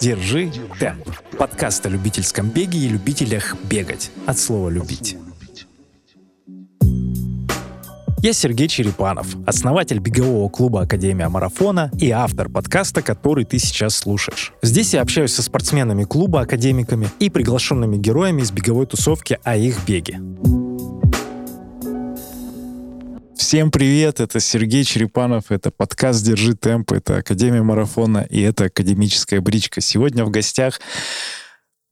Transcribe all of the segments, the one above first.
Держи темп. Подкаст о любительском беге и любителях бегать. От слова «любить». Я Сергей Черепанов, основатель бегового клуба Академия Марафона и автор подкаста, который ты сейчас слушаешь. Здесь я общаюсь со спортсменами клуба, академиками и приглашенными героями из беговой тусовки о их беге. Всем привет, это Сергей Черепанов, это подкаст «Держи темп», это Академия Марафона и это Академическая бричка. Сегодня в гостях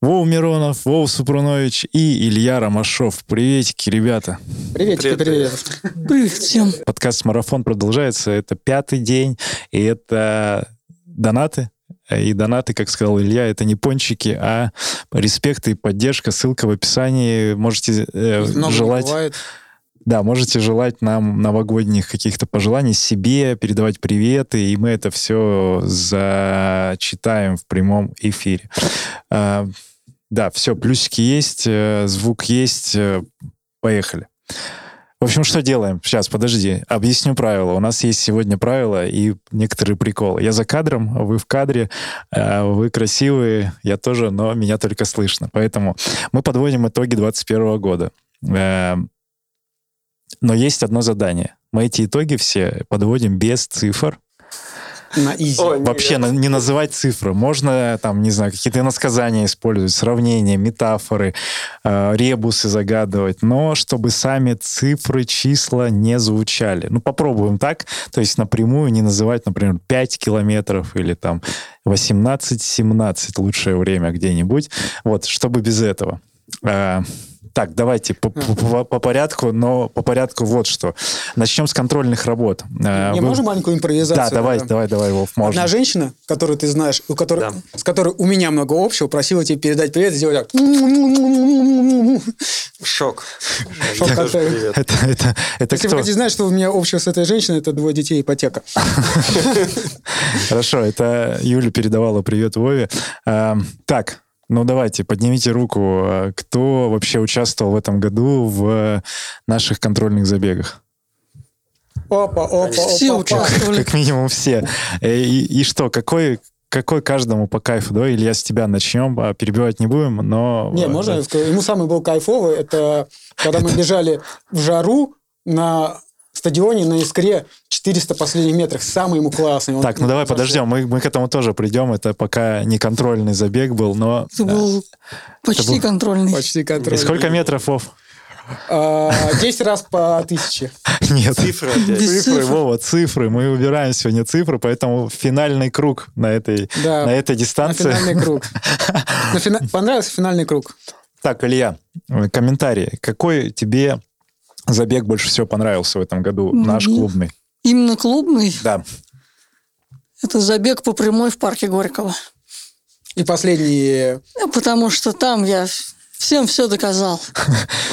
Вов Миронов, Вов Супрунович и Илья Ромашов. Приветики, ребята. Приветики, привет. Привет всем. Подкаст «Марафон» продолжается. Это пятый день, и это донаты. И донаты, как сказал Илья, это не пончики, а респект и поддержка. Ссылка в описании. Можете э, желать... Бывает. Да, можете желать нам новогодних каких-то пожеланий себе, передавать приветы, и мы это все зачитаем в прямом эфире. А, да, все, плюсики есть, э, звук есть, э, поехали. В общем, что делаем? Сейчас, подожди, объясню правила. У нас есть сегодня правила и некоторые приколы. Я за кадром, вы в кадре, э, вы красивые, я тоже, но меня только слышно. Поэтому мы подводим итоги 2021 года. Но есть одно задание. Мы эти итоги все подводим без цифр, на изи. О, Вообще на, не называть цифры. Можно там, не знаю, какие-то иносказания использовать, сравнения, метафоры, э, ребусы загадывать, но чтобы сами цифры, числа не звучали. Ну, попробуем так, то есть напрямую не называть, например, 5 километров или там 18-17 лучшее время где-нибудь. Вот, чтобы без этого. Э, так, давайте по, по, по порядку, но по порядку вот что. Начнем с контрольных работ. Не, Вы... можем маленькую импровизацию? Да, давай, давай, давай, Вов, можно. Одна женщина, которую ты знаешь, у которой, да. с которой у меня много общего, просила тебе передать привет, сделать так. Шок. Шок это, это, это, это Если кто? вы хотите знать, что у меня общего с этой женщиной, это двое детей и ипотека. Хорошо, это Юля передавала привет Вове. Так, ну, давайте, поднимите руку. Кто вообще участвовал в этом году в наших контрольных забегах? Опа, опа, все опа, участвовали. Как, как минимум все. Э, и, и что, какой, какой каждому по кайфу, да? Илья, с тебя начнем, а перебивать не будем, но... Не, можно, ему самый был кайфовый, это когда мы бежали в жару на стадионе на Искре 400 последних метрах. Самый ему классный. так, ну давай подождем, мы, мы к этому тоже придем. Это пока не контрольный забег был, но... Это был почти это был... контрольный. Почти контрольный. И сколько метров, Вов? 10 а, раз по тысяче. Нет, цифры, цифры, Вова, цифры. Мы убираем сегодня цифры, поэтому финальный круг на этой, да, на этой дистанции. На финальный круг. На фина... Понравился финальный круг. Так, Илья, комментарий. Какой тебе забег больше всего понравился в этом году, mm-hmm. наш клубный? Именно клубный? Да. Это забег по прямой в парке Горького. И последний... Потому что там я всем все доказал.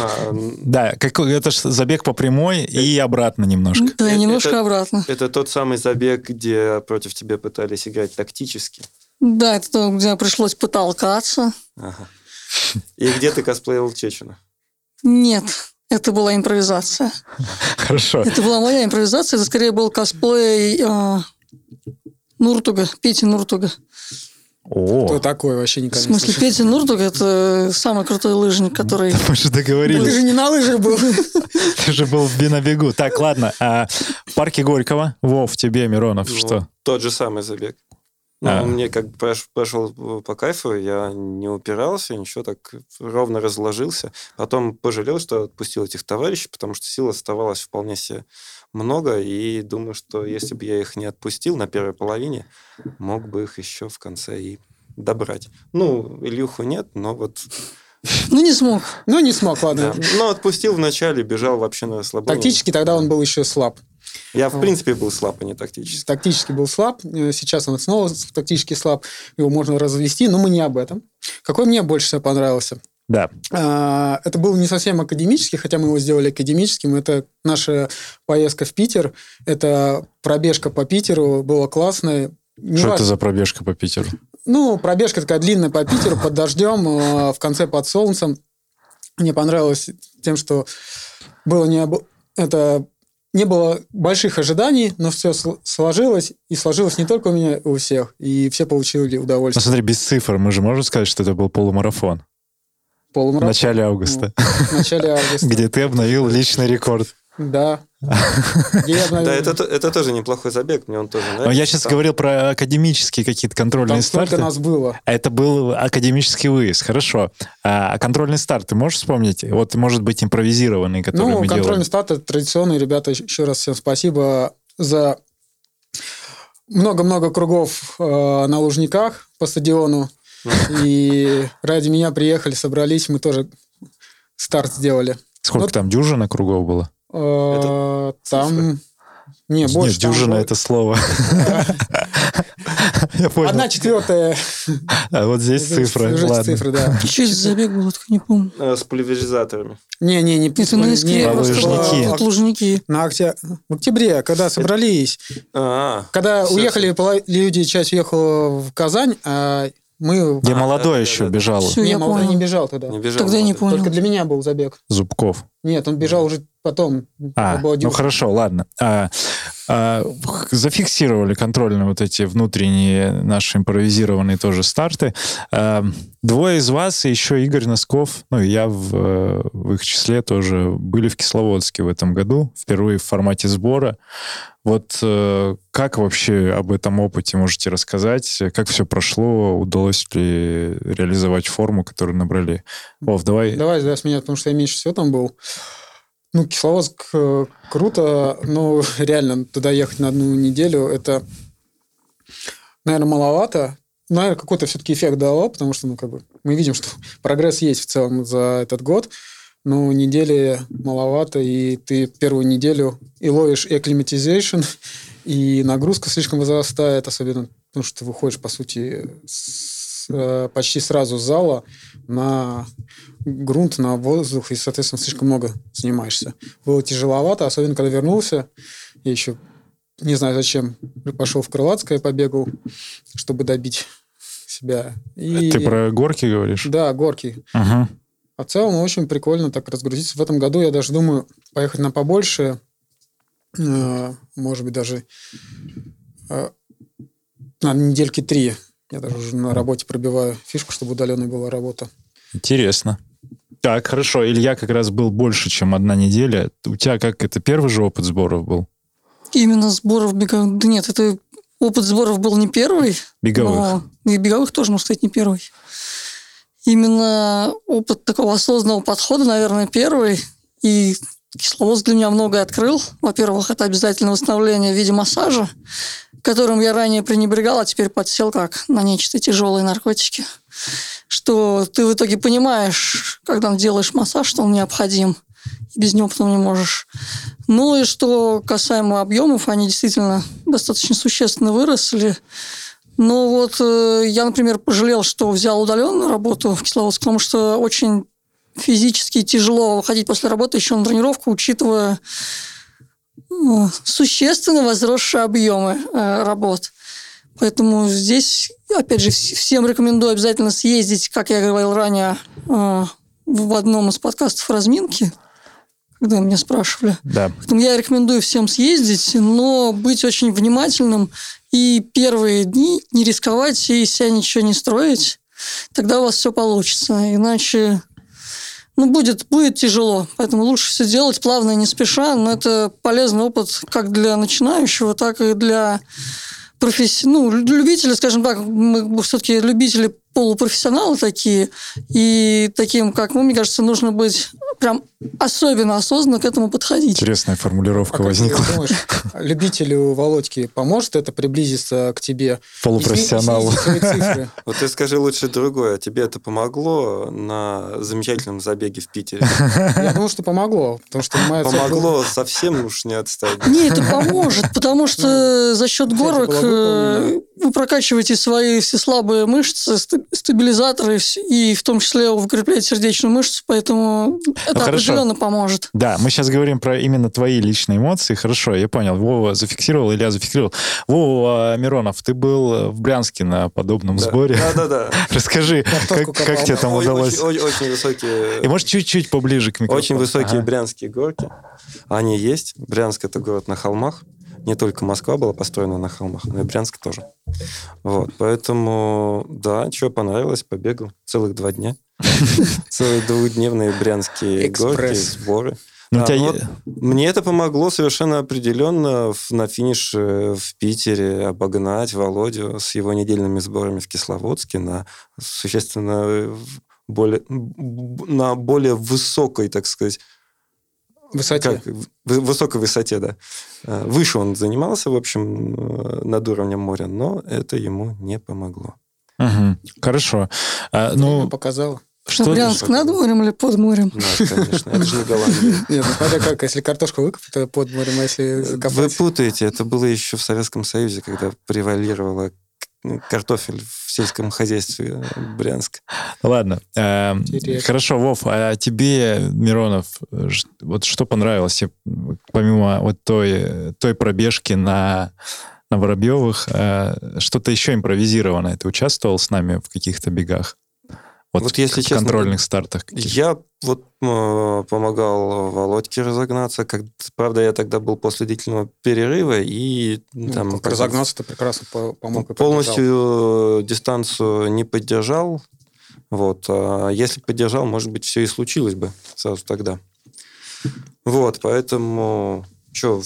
А, да, это же забег по прямой и обратно немножко. Да, немножко обратно. Это тот самый забег, где против тебя пытались играть тактически. Да, это то, где пришлось потолкаться. И где ты косплеил Чечена? Нет. Это была импровизация. Хорошо. Это была моя импровизация. Это скорее был косплей э, Нуртуга, Пети Нуртуга. О. Кто такой вообще никогда В смысле, не Петя Нуртуг – это самый крутой лыжник, который... Мы же договорились. Ты же не на лыжах был. Ты же был на бегу. Так, ладно. А в парке Горького, Вов, тебе, Миронов, что? Тот же самый забег. Ну, а. мне как бы пошел по кайфу, я не упирался, ничего, так ровно разложился. Потом пожалел, что отпустил этих товарищей, потому что сил оставалось вполне себе много, и думаю, что если бы я их не отпустил на первой половине, мог бы их еще в конце и добрать. Ну, Илюху нет, но вот ну, не смог. Ну, не смог, ладно. Да. Ну, отпустил вначале, бежал вообще на слабо. Тактически тогда он был еще слаб. Я, в принципе, был слаб, а не тактически. Тактически был слаб. Э, сейчас он снова тактически слаб. Его можно развести, но мы не об этом. Какой мне больше всего понравился? Да. А, это был не совсем академический, хотя мы его сделали академическим. Это наша поездка в Питер. Это пробежка по Питеру. Было классно. Что это за пробежка по Питеру? Ну, пробежка такая длинная по Питеру под дождем, э, в конце под солнцем. Мне понравилось тем, что было не... Это не было больших ожиданий, но все сложилось, и сложилось не только у меня, у всех, и все получили удовольствие. Ну, смотри, без цифр мы же можем сказать, что это был полумарафон. Полумарафон. В начале августа. Ну, в начале августа. Где ты обновил личный рекорд. Да. Да, это, тоже неплохой забег, мне он тоже нравится. Я сейчас говорил про академические какие-то контрольные старты. сколько нас было? Это был академический выезд, хорошо. А, а контрольный старт ты можешь вспомнить? Вот, может быть, импровизированный, который ну, мы контрольный делали. старт, это традиционный. Ребята, еще раз всем спасибо за много-много кругов э, на Лужниках по стадиону. И ради меня приехали, собрались, мы тоже старт сделали. Сколько там, дюжина кругов было? Э, Там... Не, больше. Нет, там дюжина было- это слово. Я. Одна четвертая. А вот здесь Ладно. цифры, да. Что это за забег был, я только не помню. Э, С пульверизаторами. Не, не, не. Это на искре а Лужники. было, от Лужники. На октя... В октябре, когда собрались, А, когда уехали, люди, часть уехала в Казань, а мы... Где А, молодой да, еще да, бежал. Всё, не, я молодой понял. не бежал туда. не бежал. Тогда я не молодой. понял. Только для меня был забег. Зубков. Нет, он бежал уже потом. А, ну хорошо, ладно. А, а, зафиксировали контрольные вот эти внутренние наши импровизированные тоже старты. А, двое из вас и еще Игорь Носков, ну и я в, в их числе тоже были в Кисловодске в этом году, впервые в формате сбора. Вот э, как вообще об этом опыте можете рассказать? Как все прошло? Удалось ли реализовать форму, которую набрали? Вов, давай. Давай, да, с меня, потому что я меньше всего там был. Ну, Кисловодск э, круто, но реально туда ехать на одну неделю, это, наверное, маловато. Наверное, какой-то все-таки эффект дало, потому что, ну, как бы, мы видим, что прогресс есть в целом за этот год, но недели маловато, и ты первую неделю и ловишь и acclimatization, и нагрузка слишком возрастает, особенно потому что ты выходишь, по сути, с- почти сразу с зала на грунт, на воздух, и, соответственно, слишком много занимаешься. Было тяжеловато, особенно когда вернулся. Я еще не знаю зачем пошел в Крылатское, побегал, чтобы добить себя. И... Ты про горки говоришь? Да, горки. Ага. А в целом очень прикольно так разгрузиться. В этом году я даже думаю поехать на побольше, э, может быть, даже э, на недельки три. Я даже уже на работе пробиваю фишку, чтобы удаленной была работа. Интересно. Так, хорошо. Илья как раз был больше, чем одна неделя. У тебя как это первый же опыт сборов был? Именно сборов беговых... Да нет, это опыт сборов был не первый. Беговых. но и беговых тоже, можно сказать, не первый. Именно опыт такого осознанного подхода, наверное, первый. И Кисловодск для меня многое открыл. Во-первых, это обязательное восстановление в виде массажа, которым я ранее пренебрегал, а теперь подсел как на нечто тяжелые наркотики. Что ты в итоге понимаешь, когда делаешь массаж, что он необходим, и без него потом не можешь. Ну и что касаемо объемов, они действительно достаточно существенно выросли. Но вот э, я, например, пожалел, что взял удаленную работу в Кисловодск, потому что очень физически тяжело выходить после работы еще на тренировку, учитывая э, существенно возросшие объемы э, работ. Поэтому здесь, опять же, вс- всем рекомендую обязательно съездить, как я говорил ранее, э, в одном из подкастов «Разминки», когда меня спрашивали. Да. Поэтому я рекомендую всем съездить, но быть очень внимательным и первые дни не рисковать и себя ничего не строить. Тогда у вас все получится. Иначе ну, будет, будет тяжело. Поэтому лучше все делать плавно и не спеша. Но это полезный опыт как для начинающего, так и для професси... ну, любителей, скажем так, мы все-таки любители полупрофессионалы такие, и таким, как мы, мне кажется, нужно быть прям особенно осознанно к этому подходить. Интересная формулировка А как возникла. ты думаешь, любителю Володьки поможет это приблизиться к тебе? Полупрофессионалу. Вот ты скажи лучше другое. Тебе это помогло на замечательном забеге в Питере? Я думаю, что помогло, потому что моя цель была- Помогло совсем уж не отстать. Не, это поможет, потому что за счет горок э, вы прокачиваете свои все слабые мышцы, ст- стабилизатор, и, в том числе укрепляет сердечную мышцу, поэтому это Ну. Определенно поможет. Да, мы сейчас говорим про именно твои личные эмоции. Хорошо, я понял. Вова зафиксировал, Илья зафиксировал. Вова Миронов, ты был в Брянске на подобном Да. сборе. Да-да-да. Расскажи, как, как тебе там удалось? Очень, очень- очень высокие... И может чуть-чуть поближе к микрофону. Очень высокие Ага. брянские горки. Они есть. Брянск это город на холмах. Не только Москва была построена на холмах, но и Брянск тоже. Вот, поэтому, да, что понравилось, побегал целых два дня. Целые двухдневные брянские горки, сборы. Ну, А, тебя вот Мне это помогло совершенно определенно в- на финише в Питере обогнать Володю с его недельными сборами в Кисловодске на существенно э, более, на более высокой, так сказать, Высоте. как, в- высокой высоте, да. Э, Выше он занимался, в общем, э, над уровнем моря, но это ему не помогло. Мгм. Хорошо. А, Ну, ну, показал. Что... Брянск над морем или под морем? Да, конечно, это же не Голландия. Нет, ну смотря как, если картошку выкопать, то под морем, а если Вы закопать... путаете, это было еще в Советском Союзе, когда превалировала картофель в сельском хозяйстве э, Брянск. Ладно. э, Интересно. хорошо, Вов, а тебе, Миронов, э, вот что понравилось помимо вот той, той пробежки на, на Воробьевых, э, что-то еще импровизированное? Ты участвовал с нами в каких-то бегах? Вот, Вот если в честно, контрольных стартах. каких-то? Я вот э, помогал Володьке разогнаться. Как, правда, я тогда был после длительного перерыва и Ну, там как как бы разогнаться-то прекрасно по- помог. полностью э, дистанцию не поддержал. Вот. А если поддержал, может быть, все и случилось бы сразу тогда. Вот, поэтому... Что,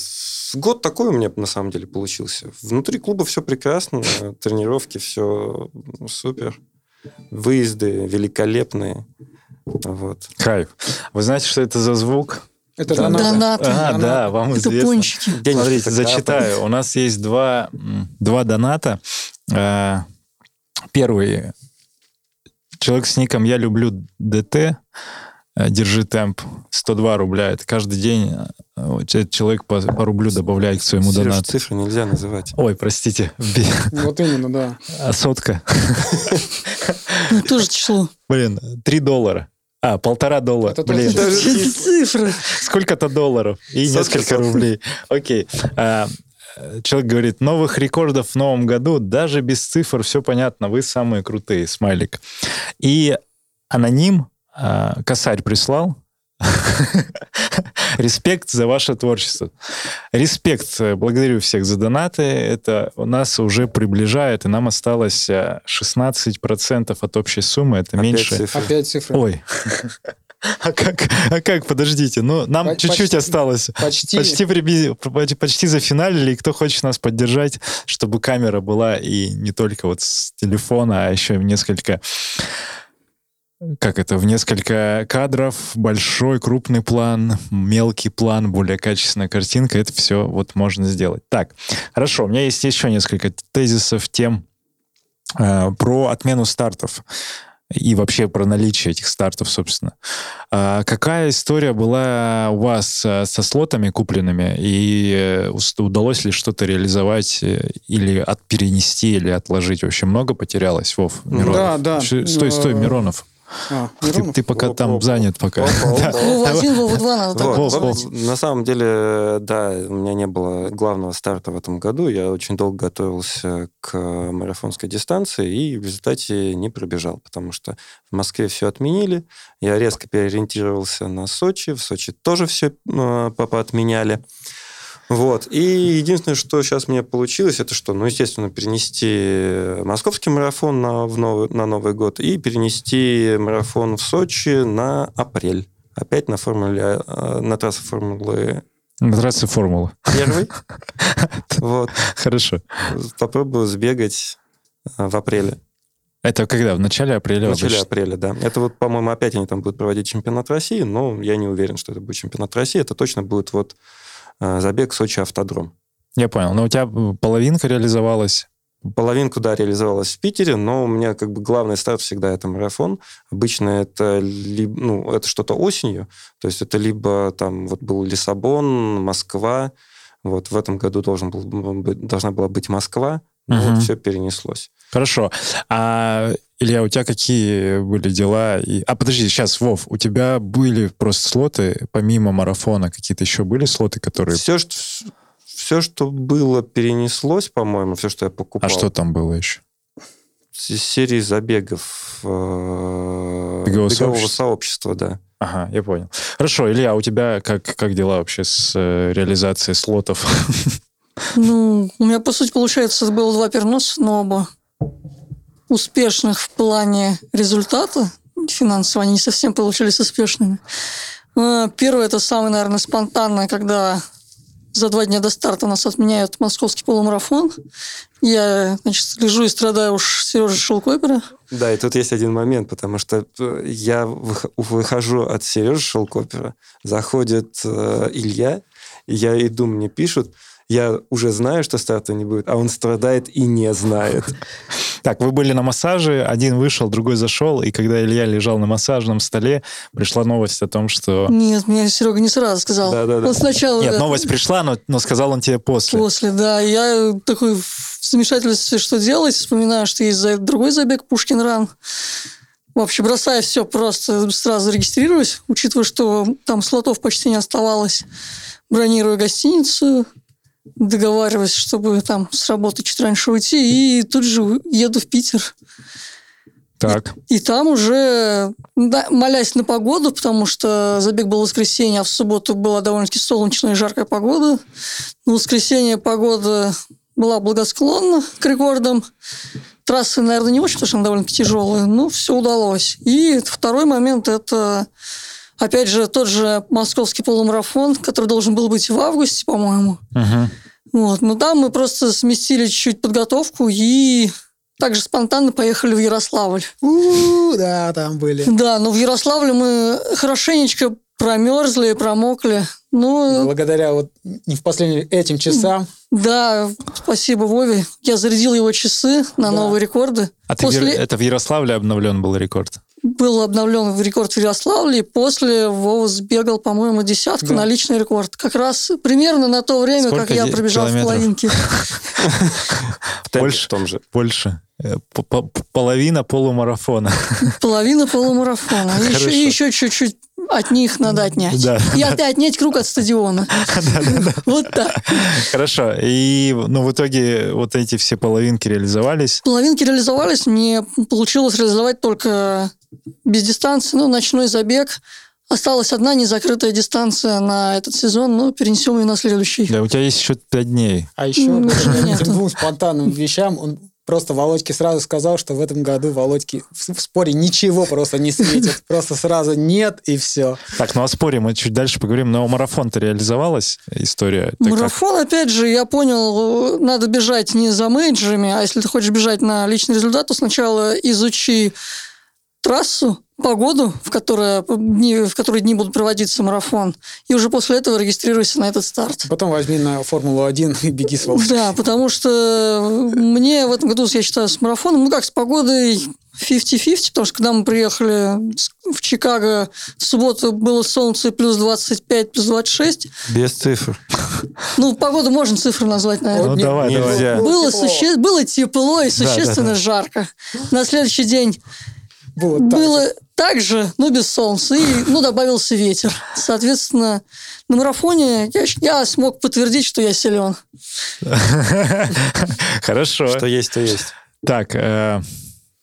год такой у меня на самом деле получился. Внутри клуба все прекрасно, тренировки все супер, выезды великолепные. Вот. Кайф. Вы знаете, что это за звук? Это Да. донаты. Донаты. А, Донаты. да, вам Это известно. пончики. Денежки Смотрите, зачитаю. У нас есть два, два доната. Э, Первый. Человек с ником «Я люблю ДТ». Э, Держи темп. 102 рубля. Это каждый день э, человек по, по рублю добавляет к своему Сереж, донату. цифры нельзя называть. Ой, простите. Вот именно, да. а Сотка. Ну, тоже число. Блин, 3 доллара. А, полтора доллара. Это Блин. Даже цифры. сколько-то долларов и Сотка, несколько сотка. рублей. Окей. А, Человек говорит, новых рекордов в новом году, даже без цифр все понятно, вы самые крутые, смайлик. И аноним косарь прислал. Респект за ваше творчество. Респект. э, Благодарю всех за донаты. Это у нас уже приближает, и нам осталось э, 16% от общей суммы. Это Опять меньше. цифры. Опять цифры. Ой. А как, а как, подождите, ну, нам чуть-чуть осталось. Почти. Почти, приби- почти, зафиналили, и кто хочет нас поддержать, чтобы камера была и не только вот с телефона, а еще несколько как это, в несколько кадров, большой, крупный план, мелкий план, более качественная картинка, это все вот можно сделать. Так, хорошо, у меня есть еще несколько тезисов, тем э, про отмену стартов и вообще про наличие этих стартов, собственно. А какая история была у вас э, со слотами купленными, и э, удалось ли что-то реализовать э, или от, перенести, или отложить? Вообще много потерялось, Вов, Миронов? Да, да. Стой, стой, Миронов. А, Ты, ты пока Оп, там оп, занят пока. Опа, Да. опа. Вова один, Вова два, надо так Вот, Вов, называть. Вов. На самом деле, да, у меня не было главного старта в этом году. Я очень долго готовился к марафонской дистанции и в результате не пробежал, потому что в Москве все отменили. Я резко переориентировался на Сочи. В Сочи тоже все папа отменяли. Вот. И единственное, что сейчас мне получилось, это что? Ну, естественно, перенести московский марафон на, в новый, на Новый год и перенести марафон в Сочи на апрель. Опять на формуле, э, на трассе формулы На трассе формула. первой. Вот. Хорошо. Попробую сбегать э, в апреле. Это когда? В начале апреля? В начале обычно? апреля, да. Это вот, по-моему, опять они там будут проводить чемпионат России, но я не уверен, что это будет чемпионат России. Это точно будет вот забег Сочи автодром. Я понял. Но у тебя половинка реализовалась. Половинку, да, реализовалась в Питере, но у меня как бы главный старт всегда это марафон. Обычно это, либо, ну, это что-то осенью, то есть это либо там вот был Лиссабон, Москва, вот в этом году должен был, должна была быть Москва, но Мгм. вот все перенеслось. Хорошо. А Илья, у тебя какие были дела? И... А подожди, сейчас, Вов, у тебя были просто слоты, помимо марафона, какие-то еще были слоты, которые... Все, что, все, что было, перенеслось, по-моему, все, что я покупал. А что там было еще? Серии забегов э, бегового, бегового сообщества, да. Ага, я понял. Хорошо, Илья, а у тебя как, как дела вообще с э, реализацией слотов? Ну, у меня, по сути, получается, было два переноса, но оба успешных в плане результата финансово. Они не совсем получились успешными. А, первое, это самое, наверное, спонтанное, когда за два дня до старта нас отменяют московский полумарафон. Я, значит, лежу и страдаю уж Сережа Шелкопера. Да, и тут есть один момент, потому что э, я выхожу от Сережи Шелкопера, заходит э, Илья, я иду, мне пишут, я уже знаю, что старта не будет, а он страдает и не знает. Так, вы были на массаже, один вышел, другой зашел, и когда Илья лежал на массажном столе, пришла новость о том, что... Нет, мне Серега не сразу сказал. Да, да, да. Он сначала... Нет, новость пришла, но, но сказал он тебе после. После, да. Я такой в замешательстве, что делать, вспоминаю, что есть другой забег Пушкин Ран. В общем, бросая все, просто сразу регистрируюсь, учитывая, что там слотов почти не оставалось. Бронирую гостиницу, договариваюсь, чтобы там с работы чуть раньше уйти, и тут же еду в Питер. Так. И, и там уже, да, молясь на погоду, потому что забег был в воскресенье, а в субботу была довольно-таки солнечная и жаркая погода. На воскресенье погода была благосклонна к рекордам. Трассы, наверное, не очень, потому что она довольно-таки тяжелая, но все удалось. И второй момент – это Опять же, тот же московский полумарафон, который должен был быть в августе, по-моему. Uh-huh. Вот. Но там мы просто сместили чуть-чуть подготовку и также спонтанно поехали в Ярославль. У-у-у, да, там были. Да, но в Ярославле мы хорошенечко промерзли и промокли. Ну, Благодаря вот не в последнем этим часам. Да, спасибо Вове. Я зарядил его часы на да. новые рекорды. А После... ты, это в Ярославле обновлен был рекорд? Был обновлен рекорд в Ярославле, и после Вова сбегал, по-моему, десятку да. на личный рекорд. Как раз примерно на то время, Сколько как я пробежал километров? в половинке. Больше, том же. Больше. Э, половина полумарафона. Половина полумарафона. Еще чуть-чуть от них надо отнять. Да. И от, отнять круг от стадиона. Вот так. Хорошо. И ну, в итоге вот эти все половинки реализовались? Половинки реализовались. Мне получилось реализовать только без дистанции, ну, ночной забег. Осталась одна незакрытая дистанция на этот сезон, но перенесем ее на следующий. Да, у тебя есть еще пять дней. А еще ну, этим двум спонтанным вещам он просто Володьке сразу сказал, что в этом году Володьке в споре ничего просто не светит. Просто сразу нет и все. Так, ну о споре мы чуть дальше поговорим. Но марафон-то реализовалась история? Марафон, опять же, я понял, надо бежать не за менеджерами, а если ты хочешь бежать на личный результат, то сначала изучи трассу, погоду, в, которой дни, в которые дни будут проводиться марафон, и уже после этого регистрируйся на этот старт. Потом возьми на Формулу-1 и беги с Волжской. Да, потому что мне в этом году, я считаю, с марафоном, ну как, с погодой 50-50, потому что когда мы приехали в Чикаго, в субботу было солнце плюс 25, плюс 26. Без цифр. Ну, погоду можно цифры назвать, наверное. Ну, давай, Нельзя. давай. Было, суще... было тепло и существенно да, да, да. жарко. На следующий день было, было так же, но без солнца. И, ну, добавился ветер. Соответственно, на марафоне я, я смог подтвердить, что я силен. Хорошо. Что есть, то есть. Так, э,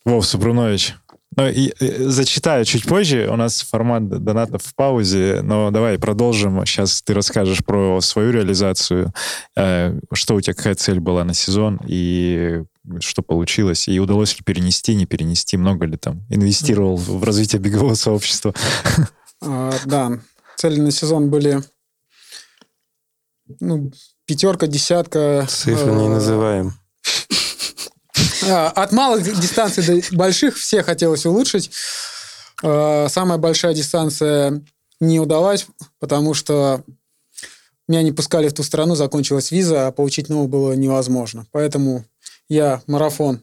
Вов Супрунович, ну, и, и, зачитаю чуть позже. У нас формат донатов в паузе, но давай продолжим. Сейчас ты расскажешь про свою реализацию, э, что у тебя, какая цель была на сезон и что получилось, и удалось ли перенести, не перенести, много ли там инвестировал в развитие бегового сообщества? А, да, цели на сезон были ну, пятерка, десятка. Цифры не а, называем. А, от малых дистанций до больших все хотелось улучшить. А, самая большая дистанция не удалась, потому что меня не пускали в ту страну, закончилась виза, а получить новую было невозможно. Поэтому я марафон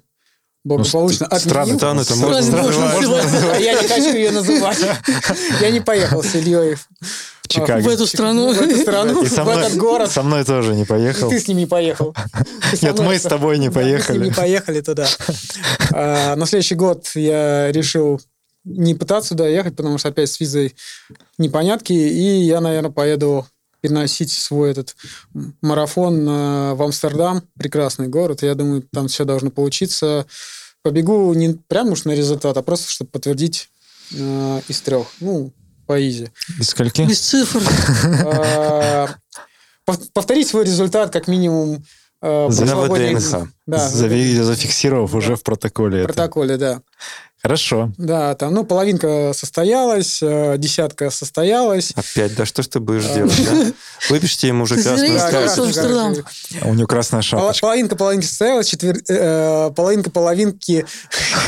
благополучно ну, отменил. Страны, это можно называть. А я не хочу ее называть. Я не поехал с Ильей в Чикаго. В эту страну. В эту страну, И со в мной, этот город. со мной тоже не И поехал. ты с ними не поехал. Нет, мы с тобой не Да, мы с ними поехали. не поехали туда. А, На следующий год я решил не пытаться туда ехать, потому что опять с визой непонятки, и я, наверное, поеду переносить свой этот марафон э, в Амстердам, прекрасный город. Я думаю, там все должно получиться. Побегу не прямо уж на результат, а просто, чтобы подтвердить э, из трех. Ну, по изи. Из скольки? Без цифр. Пов- Повторить свой результат как минимум э, За ВДНХ. Да, Зафиксировав уже в протоколе в это. протоколе, да. Хорошо. Да, там, ну, половинка состоялась, э, десятка состоялась. Опять, да что ж ты будешь делать, да? Выпишите ему уже красную короче, А У нее красная шапочка. Половинка половинки состоялась, э, половинка половинки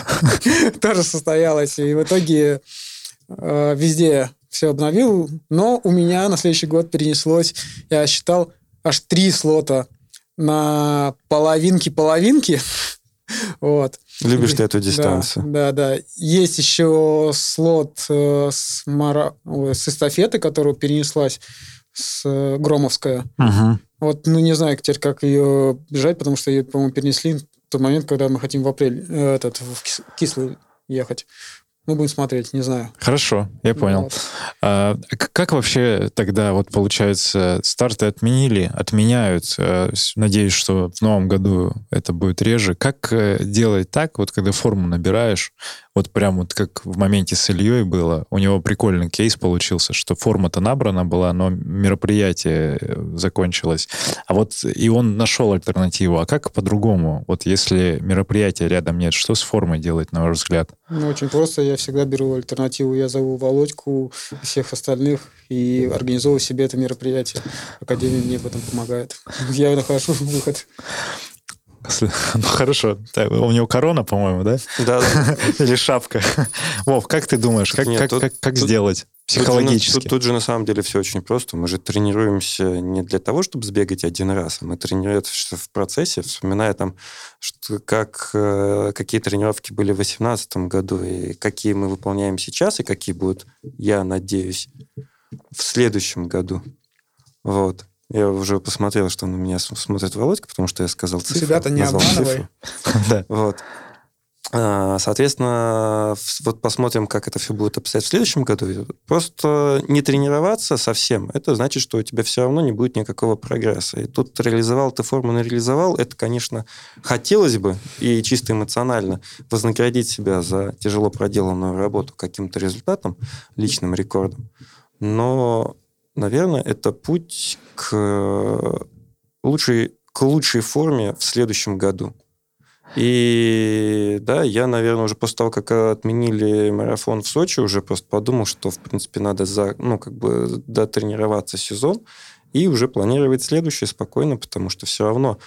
тоже состоялась. И в итоге э, везде все обновил. Но у меня на следующий год перенеслось, я считал, аж три слота на половинки-половинки. Вот. Любишь ты эту Да, дистанцию. Да, да. Есть еще слот э, с, мара... ой, с эстафеты, которая перенеслась с э, Громовская. Мгм. Вот, ну, не знаю теперь, как ее бежать, потому что ее, по-моему, перенесли в тот момент, когда мы хотим в апреле э, этот, в Кис- Кислый ехать. Ну, будем смотреть, не знаю. Хорошо, я понял. Вот. А, как вообще тогда, вот получается, старты отменили, отменяют. э, Надеюсь, что в новом году это будет реже. Как э, делать так, вот когда форму набираешь, вот прям вот как в моменте с Ильей было, у него прикольный кейс получился, что форма-то набрана была, но мероприятие э, закончилось. А вот и он нашел альтернативу. А как по-другому? Вот если мероприятия рядом нет, что с формой делать, на ваш взгляд? Ну, очень просто. Я всегда беру альтернативу. Я зову Володьку всех остальных и организовываю себе это мероприятие. Академия мне в этом помогает. Я нахожу выход. Ну хорошо. Так, У него корона, по-моему, да? Да, да. Или шапка. Вов, как ты думаешь, как, Нет, как, тут- как, как тут- сделать Тут же психологически? Тут, тут же на самом деле все очень просто. Мы же тренируемся не для того, чтобы сбегать один раз. а Мы тренируемся в процессе, вспоминая там, что, как, э, какие тренировки были в 2018 году, и какие мы выполняем сейчас, и какие будут, я надеюсь, в следующем году. Вот. Я уже посмотрел, что на меня смотрит Володька, потому что я сказал цифру. Себя-то не обманывай. Вот. А, Соответственно, вот посмотрим, как это все будет обстоять в следующем году. Просто не тренироваться совсем, это значит, что у тебя все равно не будет никакого прогресса. И тут реализовал ты форму, не реализовал, это, конечно, хотелось бы и чисто эмоционально вознаградить себя за тяжело проделанную работу каким-то результатом, личным рекордом. Но, наверное, это путь к лучшей, к лучшей форме в следующем году. И да, я, наверное, уже после того, как отменили марафон в Сочи, уже просто подумал, что, в принципе, надо за, ну, как бы дотренироваться сезон и уже планировать следующий спокойно, потому что все равно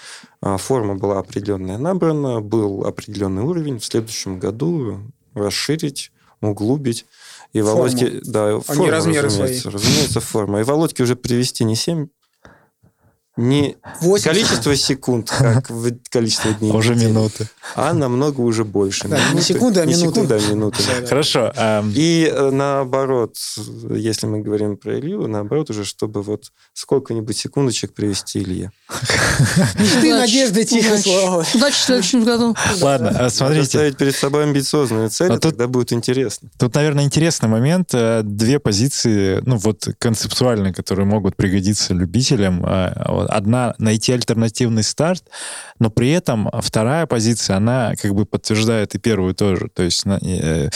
а, форма была определенная набрана, был определенный уровень. В следующем году расширить, углубить. И Форму. Володьке... Да, форму, размеры разумеется, разумеется, форма. И Володьке уже привести не 7, не 80. количество секунд, как в количество дней. А Уже недели, минуты. А намного уже больше. Да, не секунды, а Не минуты. секунды, а минуты. Хорошо. ам, И э, наоборот, если мы говорим про Илью, наоборот уже, чтобы вот сколько-нибудь секундочек привести Илье. Мечты, Удачи, надежды, тихо, слава. Удачи в следующем году. Ладно, а Надо смотрите, ставить перед собой амбициозную цель, А а тут- тогда будет интересно. тут, наверное, интересный момент. Э, Две позиции, ну вот концептуальные, которые могут пригодиться любителям. Вот Одна — найти альтернативный старт, но при этом вторая позиция, она как бы подтверждает и первую тоже. То есть э,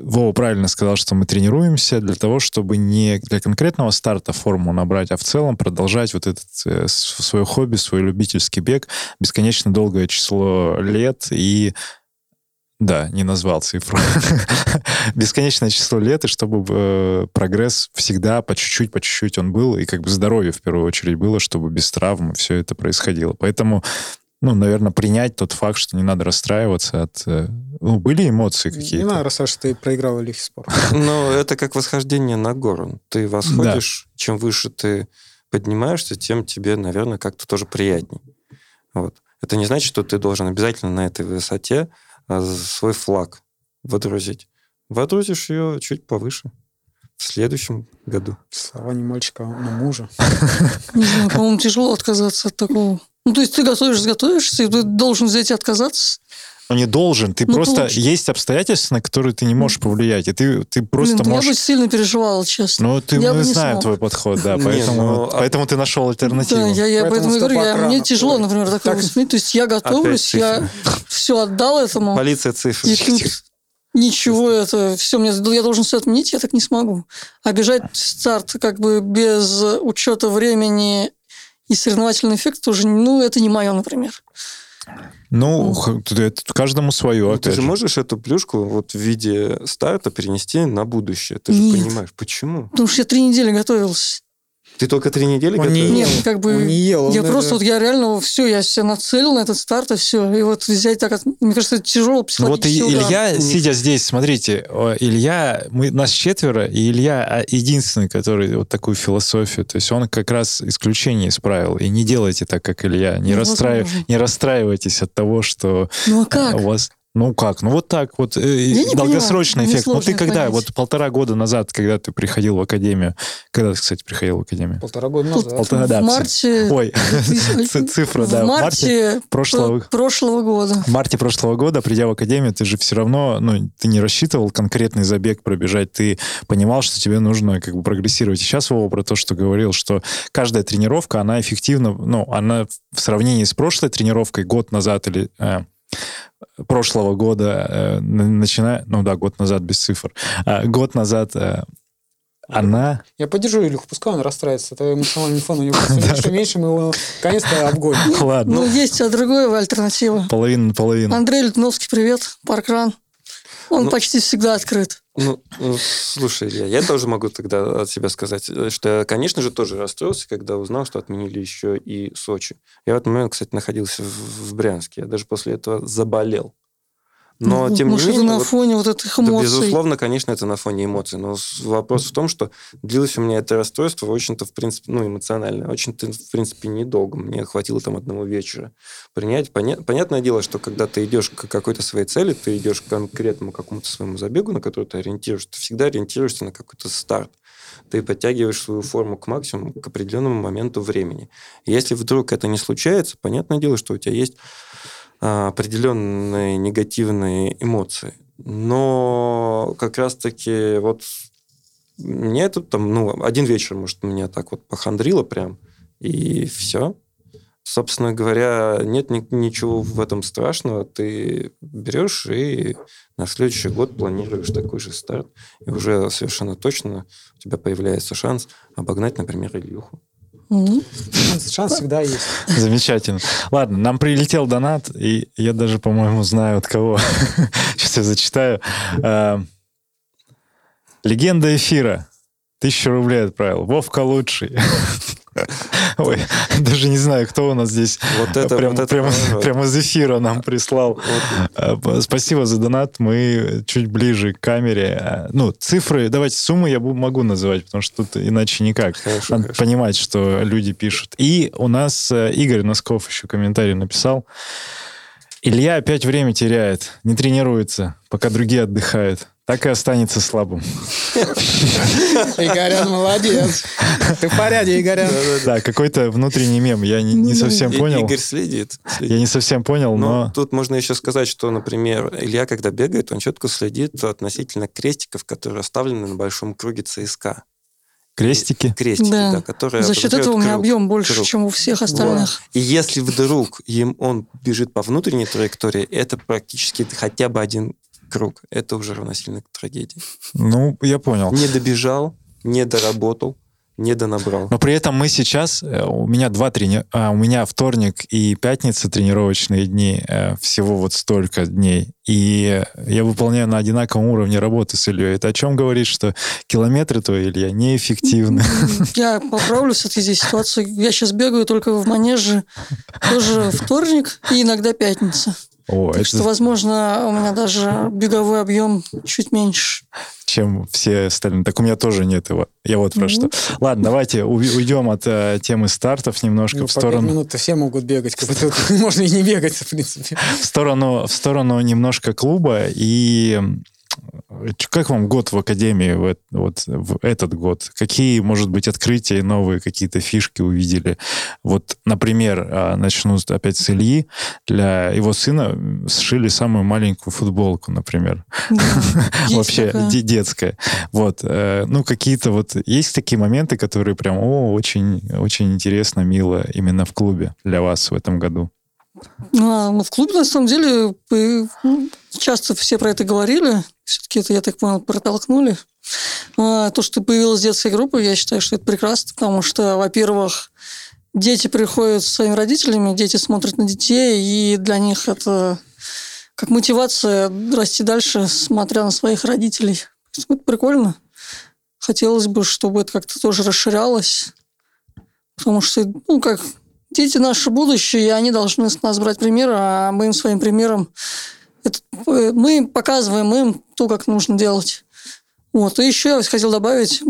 Вова правильно сказал, что мы тренируемся для того, чтобы не для конкретного старта форму набрать, а в целом продолжать вот этот э, свое хобби, свой любительский бег бесконечно долгое число лет и да, не назвал цифру. Бесконечное число лет, и чтобы э, прогресс всегда по чуть-чуть, по чуть-чуть он был, и как бы здоровье в первую очередь было, чтобы без травм все это происходило. Поэтому, ну, наверное, принять тот факт, что не надо расстраиваться от... э, ну, были эмоции Не какие-то? надо, Саша, ты проиграл лихий спор. Но это как восхождение на гору. Ты восходишь, чем выше ты поднимаешься, тем тебе, наверное, как-то тоже приятней. Вот. Это не значит, что ты должен обязательно на этой высоте свой флаг водрузить. Водрузишь ее чуть повыше в следующем году. Слова не мальчика, но мужа. Не знаю, по-моему, тяжело отказаться от такого. Ну, то есть ты готовишь, готовишься, и ты должен взять и отказаться. Не должен. Ты Ну, просто... получится. Есть обстоятельства, на которые ты не можешь повлиять. И ты, ты просто Блин, можешь... Я бы сильно переживала, честно. Ну, ты, Я мы не знаем смог. твой подход, да, Не, поэтому, ну, а- поэтому ты нашел альтернативу. Да, я, я Поэтому поэтому и говорю, я, мне тяжело, Ой. например, такое Так. воспринимать. То есть я готовлюсь, я все отдал этому, Полиция цифр. и тут ничего, это все, мне, я должен все отменить, я так не смогу. А бежать старт как бы без учета времени и соревновательный эффект тоже, ну, это не мое, например. Ну, х- это каждому свое, Ну, ты же же. можешь эту плюшку вот в виде старта перенести на будущее. Ты же Нет. понимаешь, почему? Потому что я три недели готовился. Ты только три недели Он не готовился? Нет, ел. как бы Он не ел. он я даже- просто, вот я реально все, я себя нацелил на этот старт, и все. И вот взять так, мне кажется, это тяжело Ну вот и психологически. удар. Илья, сидя здесь, смотрите, Илья, мы, нас четверо, и Илья а, единственный, который вот такую философию, то есть он как раз исключение исправил. И не делайте так, как Илья. Не, Ну, расстраив- не расстраивайтесь от того, что Ну а э, как? у вас... Ну как? Ну вот так вот. э, не долгосрочный понимаю, эффект. Ну ты когда? понять. Вот полтора года назад, когда ты приходил в академию. Когда ты, кстати, приходил в академию? Полтора года назад. полтора- да, в марте... Ой, цифра, да. В марте прошлого- про- прошлого года. В марте прошлого года, придя в академию, ты же все равно, ну, ты не рассчитывал конкретный забег пробежать, ты понимал, что тебе нужно как бы прогрессировать. И сейчас Вова про то, что говорил, что каждая тренировка, она эффективна, ну, она в сравнении с прошлой тренировкой год назад или э, прошлого года, э, начиная, ну да, год назад без цифр, а, год назад э, она Я поддержу Илюху, пускай он расстраивается. Это эмоциональный фон у него все меньше меньше, мы его наконец-то обгоним. ладно, Ну, есть а другая альтернатива. половина на половину. Андрей Лютновский, привет, паркран. Он Ну, почти всегда открыт. Ну, ну, слушай, Илья, я тоже могу тогда от себя сказать, что я, конечно же, тоже расстроился, когда узнал, что отменили еще и Сочи. Я в этот момент, кстати, находился в, в Брянске. Я даже после этого заболел. Но, Ну, тем не Может, это менее... на вот- фоне вот этих Да, эмоций. безусловно, конечно, это на фоне эмоций. Но вопрос в том, что длилось у меня это расстройство очень-то, в принципе, ну, эмоциональное, очень-то, в принципе, недолго. Мне хватило там одного вечера принять. Поня- Понятное дело, что когда ты идешь к какой-то своей цели, ты идешь к конкретному какому-то своему забегу, на который ты ориентируешься, ты всегда ориентируешься на какой-то старт. Ты подтягиваешь свою форму к максимуму к определенному моменту времени. Если вдруг это не случается, понятное дело, что у тебя есть определенные негативные эмоции. Но как раз-таки вот мне это там, ну, один вечер, может, меня так вот похандрило прям, и все. Собственно говоря, нет ни- ничего в этом страшного. Ты берешь и на следующий год планируешь такой же старт, и уже совершенно точно у тебя появляется шанс обогнать, например, Ильюху. Мгм. Шанс, всегда есть. Замечательно. Ладно, нам прилетел донат, и я даже, по-моему, знаю от кого. Сейчас я зачитаю. А, Легенда эфира. Тысячу рублей отправил. Вовка лучший. Ой, даже не знаю, кто у нас здесь Вот это, прям, вот это прям- прям из эфира нам прислал. Вот. П- Спасибо за донат. Мы чуть ближе к камере. А, Ну, цифры, давайте суммы я могу называть, потому что тут иначе никак. Хорошо, Надо хорошо. понимать, что люди пишут. И у нас э, Игорь Носков еще комментарий написал. Илья опять время теряет, не тренируется, пока другие отдыхают. Так и останется слабым. Игорян, молодец. Ты в порядке, Игорян. Да, какой-то внутренний мем. Я не, не совсем понял. Игорь следит. Я не совсем понял, Но тут можно еще сказать, что, например, Илья, когда бегает, он четко следит относительно крестиков, которые оставлены на большом круге ЦСКА. Крестики. Крестики, Да. да, которые За счет этого у меня круг. объем больше, круг. чем у всех остальных. И если вдруг им он бежит по внутренней траектории, это практически хотя бы один круг. Это уже равносильно к трагедии. Ну, я понял. Не добежал, не доработал, не донабрал. Но при этом мы сейчас, э, у меня два трени... а, у меня вторник и пятница тренировочные дни, э, всего вот столько дней. И я выполняю на одинаковом уровне работы с Ильей. Это о чем говорит, что километры твои, Илья, неэффективны. Я поправлю все-таки здесь ситуацию. Я сейчас бегаю только в манеже. Тоже вторник и иногда пятница. О, Так что, это, возможно, у меня даже беговой объем чуть меньше. чем все остальные. Так у меня тоже нет его. Я вот про mm-hmm. что. Ладно, давайте уйдем от э, темы стартов немножко ну, в сторону... минут все могут бегать, как будто можно и не бегать, в принципе. В сторону, в сторону немножко клуба и как вам год в Академии, в, вот в этот год? Какие, может быть, открытия новые, какие-то фишки увидели? Вот, например, а, начну опять с Ильи. Для его сына сшили самую маленькую футболку, например. Вообще детская. Вот. Э, ну, какие-то вот... Есть такие моменты, которые прям, о, очень, очень интересно, мило именно в клубе для вас в этом году? А, ну, в клубе, на самом деле, ну, часто все про это говорили. Все-таки это, я так понял, протолкнули. А, то, что появилась детская группа, я считаю, что это прекрасно, потому что, во-первых, дети приходят со своими родителями, дети смотрят на детей, и для них это как мотивация расти дальше, смотря на своих родителей. Это прикольно. Хотелось бы, чтобы это как-то тоже расширялось. Потому что, ну, как дети наше будущее, и они должны с нас брать пример, а мы им своим примером мы показываем им то, как нужно делать. Вот. И еще я хотел добавить,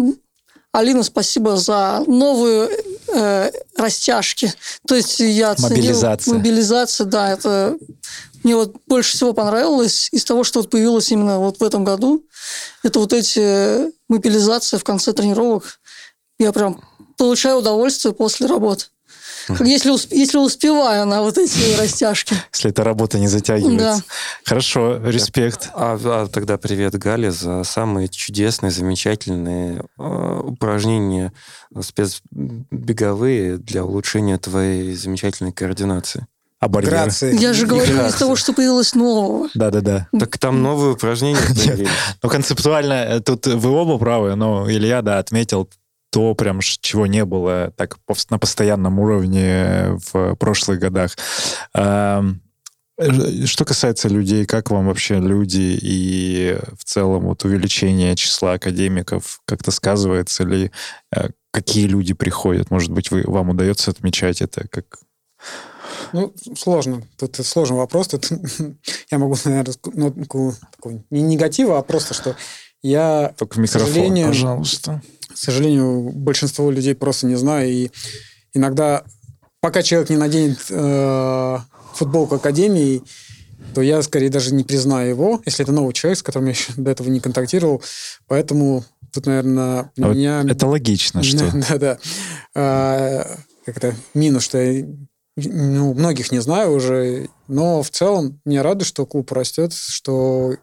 Алина, спасибо за новые э, растяжки. То есть я оценил... Мобилизация. Мобилизация, да. Это мне вот больше всего понравилось из того, что вот появилось именно вот в этом году. Это вот эти мобилизации в конце тренировок. Я прям получаю удовольствие после работы. Если, если успеваю на вот эти растяжки. Если эта работа не затягивается. Да. Хорошо, респект. А, а тогда привет Гале за самые чудесные, замечательные э, упражнения спецбеговые для улучшения твоей замечательной координации. А барьер? Я же говорю из того, что появилось нового. Да-да-да. Так там новые упражнения появились. Ну, концептуально, э, тут вы оба правы, но Илья, да, отметил то прям чего не было так на постоянном уровне в прошлых годах. Э, что касается людей, как вам вообще люди и в целом вот увеличение числа академиков как-то сказывается ли? Э, какие люди приходят? Может быть, вы, вам удается отмечать это как... Ну, сложно. Тут сложный вопрос. Тут я могу, наверное, ну, такой, не негатива, а просто, что я, Только в микрофон, к сожалению, пожалуйста к сожалению, большинство людей просто не знаю. И иногда, пока человек не наденет э, футболку Академии, то я скорее даже не признаю его, если это новый человек, с которым я еще до этого не контактировал. Поэтому тут, наверное, а меня... Это логично, что... Да-да. А, как это? Минус, что я ну, многих не знаю уже, но в целом мне рады, что клуб растет, что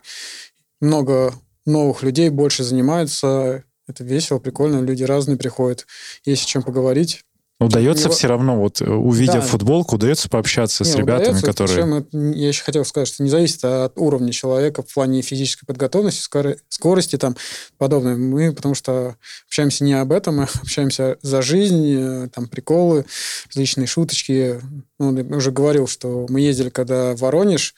много новых людей больше занимаются, это весело, прикольно, люди разные приходят, есть о чем поговорить. Удается все равно, вот э, увидев да. футболку, удается пообщаться не, с ребятами, удается, которые... Причем, я еще хотел сказать, что не зависит от уровня человека в плане физической подготовленности, скорости там подобное. Мы потому что общаемся не об этом, мы общаемся за жизнь, э, там приколы, различные шуточки. Ну, я уже говорил, что мы ездили когда в Воронеж,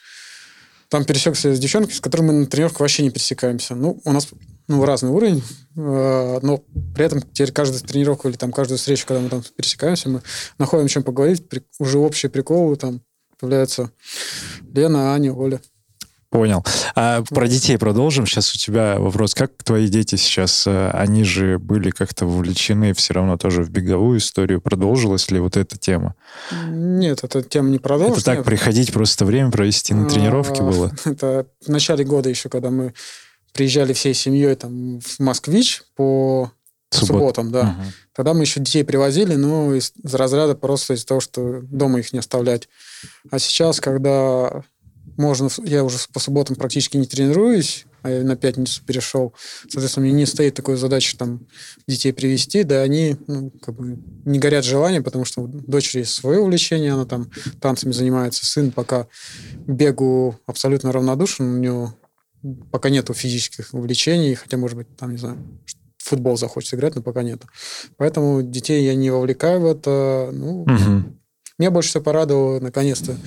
там пересекся с девчонкой, с которой мы на тренировках вообще не пересекаемся. Ну, у нас ну, разный уровень, э, но при этом теперь каждую тренировку или там каждую встречу, когда мы там пересекаемся, мы находим чем поговорить, уже общие приколы, там появляются Лена, Аня, Оля. Понял. А про детей продолжим. Сейчас у тебя вопрос. Как твои дети сейчас? Э, они же были как-то вовлечены все равно тоже в беговую историю. Продолжилась ли вот эта тема? Нет, эта тема не продолжилась. Это так, приходить, просто время провести на тренировке было? Это в начале года еще, когда мы приезжали всей семьей там в Москвич по Суббот. субботам, да. Угу. Тогда мы еще детей привозили, но из, из разряда просто из-за того, что дома их не оставлять. А сейчас, когда можно, я уже по субботам практически не тренируюсь, а я на пятницу перешел, соответственно, мне не стоит такой задачи там детей привести, да, они ну, как бы не горят желанием, потому что у дочери есть свое увлечение, она там танцами занимается, сын пока бегу абсолютно равнодушен, у него пока нету физических увлечений, хотя, может быть, там, не знаю, футбол захочет играть, но пока нету. Поэтому детей я не вовлекаю в это. Ну, угу. Меня больше всего порадовало, наконец-то,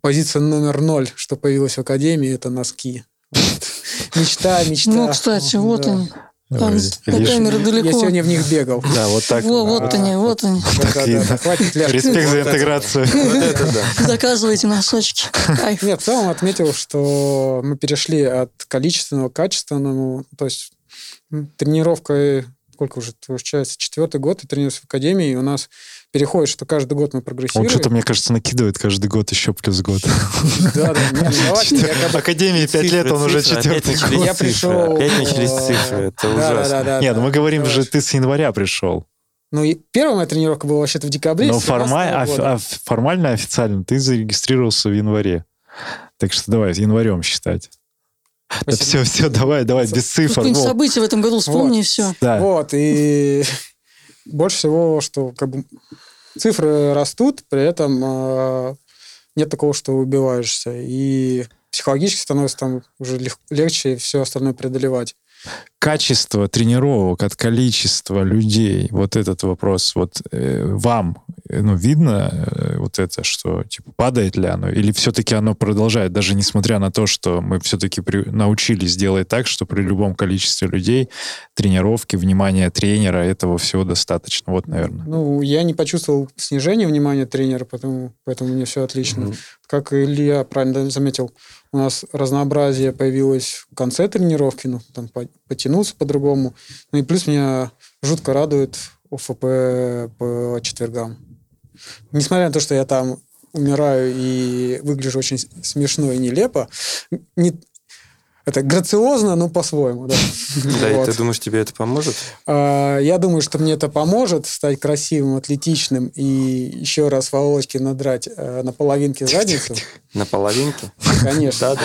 позиция номер ноль, что появилась в Академии, это носки. Мечта, мечта. Ну, кстати, вот они. Там, камера далеко. Я сегодня в них бегал. Да, вот так. Во, вот они, вот они. Респект за интеграцию. Заказывайте носочки. Нет, в целом отметил, что мы перешли от количественного к качественному. То есть тренировка, сколько уже, получается, четвертый год, ты тренируешься в академии, и у нас переходит, что каждый год мы прогрессируем. Он что-то, мне кажется, накидывает каждый год еще плюс год. Да, да, не, ну давайте, я Академии пять лет, он уже четвертый год. Я пришел, Опять начались цифры. Это Да, да, ужасно. Нет, ну мы говорим же, ты с января пришел. Ну, и первая моя тренировка была вообще-то в декабре. Но 17 формаль- а- года. а формально, официально ты зарегистрировался в январе. Так что давай, январем считать. Да все, все, давай, давай, без цифр. Какие-нибудь события в этом году вспомни, и все. Да. Вот, и больше всего, что как бы цифры растут, при этом э, нет такого, что убиваешься. И психологически становится там уже лег- легче все остальное преодолевать. Качество тренировок от количества людей, вот этот вопрос, вот э, вам, ну, видно э, вот это, что, типа, падает ли оно, или все-таки оно продолжает, даже несмотря на то, что мы все-таки научились делать так, что при любом количестве людей тренировки, внимания тренера, этого всего достаточно. Вот, наверное. Ну, я не почувствовал снижения внимания тренера, поэтому, поэтому мне все отлично. Мгм. Как Илья правильно заметил, у нас разнообразие появилось в конце тренировки, ну, там по- потянулся по-другому. Ну и плюс меня жутко радует ОФП по четвергам. Несмотря на то, что я там умираю и выгляжу очень смешно и нелепо, не, это грациозно, но по-своему, да. Да, и Вот. ты думаешь, тебе это поможет? А, Я думаю, что мне это поможет стать красивым, атлетичным и еще раз волосики надрать э, на половинке задницу. На половинке? Конечно.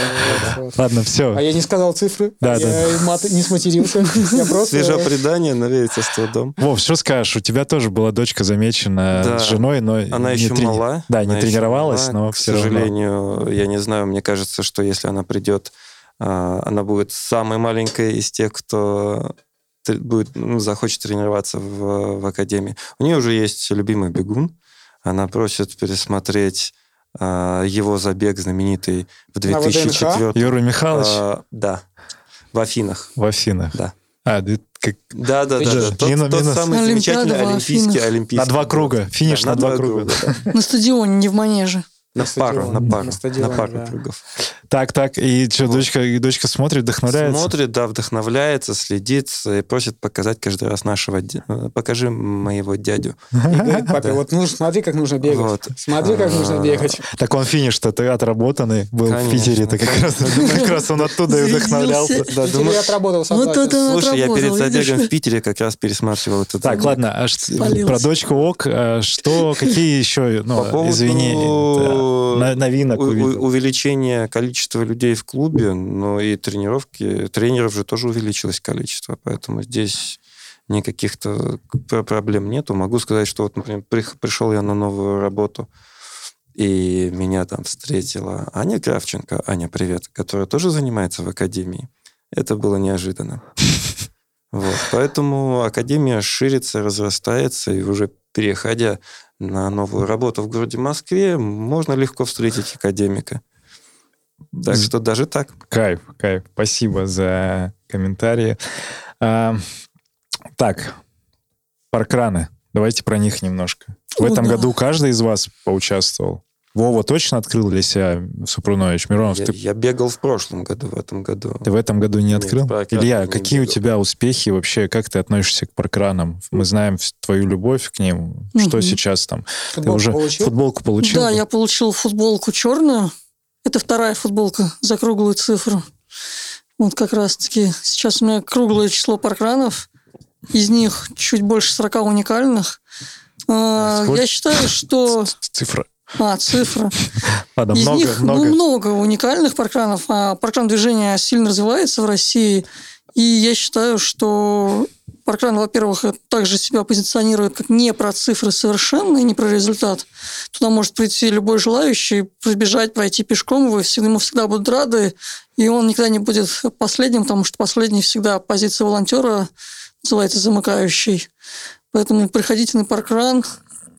Ладно, все. А я не сказал цифры, Да, я и мат- не сматерился. Свежее предание, но верится с трудом. Вов, что скажешь? У тебя тоже была дочка замечена с женой, но Она еще мала. Да, не тренировалась, но К все равно. сожалению, я не знаю, мне кажется, что если она придет, она будет самой маленькой из тех, кто будет, ну, захочет тренироваться в, в академии. У нее уже есть любимый бегун. Она просит пересмотреть а, его забег знаменитый в На ВДНХ? 2004 Юра Михайлович а, Да, в Афинах. в Афинах. Да. А, ты как Да, да, да, да. Тот, минус- тот минус. самый Олимпиада замечательный олимпийский, Афинах. олимпийский. на два круга. Финиш Да, на два круга. да. На стадионе, не в манеже. На На пару, на пару, на на стадионе, пару да. кругов. Так, так. И что, дочка, и дочка смотрит, вдохновляется? Смотрит, да, вдохновляется, следит и просит показать каждый раз нашего... э, Покажи моего дядю. И говорит папе, Да. вот нужно, смотри, как нужно бегать. Вот. Смотри, как нужно А, бегать. Так он финиш-то ты отработанный был в Конечно, Питере-то как раз. Как раз он оттуда и вдохновлялся. Да, думаю, я отработал Вот это слушай, я перед забегом видишь? в Питере как раз пересматривал этот Так, забег. ладно, а про дочку ок, а что, какие еще, По ну, поводу извини, новинок увеличение количества людей в клубе, но и тренировки, тренеров же тоже увеличилось количество, поэтому здесь никаких-то пр- проблем нету. Могу сказать, что вот, например, пришел я на новую работу, и меня там встретила Аня Кравченко, Аня, привет, которая тоже занимается в академии. Это было неожиданно. Вот. Поэтому академия ширится, разрастается, и уже переходя на новую работу в городе Москве, можно легко встретить академика. Так что даже так. Кайф, кайф. Спасибо за комментарии. А, так, паркраны. Давайте про них немножко. В О, этом да. году каждый из вас поучаствовал. Вова точно открыл для себя Супрунович? Миронов, Я, ты, я бегал в прошлом году, в этом году. ты в этом году не Нет, открыл? паркран Илья, какие у бегал. тебя успехи вообще? Как ты относишься к паркранам? Мы знаем твою любовь к ним. Что сейчас там? Ты Футбол уже получил? футболку получил? Да, я получил футболку черную. Это вторая футболка за круглую цифру. Вот как раз-таки сейчас у меня круглое число паркранов. Из них чуть больше 40 уникальных. А, Сколько? Я считаю, что... Цифра. А, цифра. Ладно, Из много, них много. Ну, много уникальных паркранов. А паркран движения сильно развивается в России. И я считаю, что паркран, во-первых, также себя позиционирует как не про цифры совершенно и не про результат. Туда может прийти любой желающий, пробежать, пройти пешком. Вы всегда, ему всегда будут рады. И он никогда не будет последним, потому что последний всегда позиция волонтера называется замыкающий. Поэтому приходите на паркран.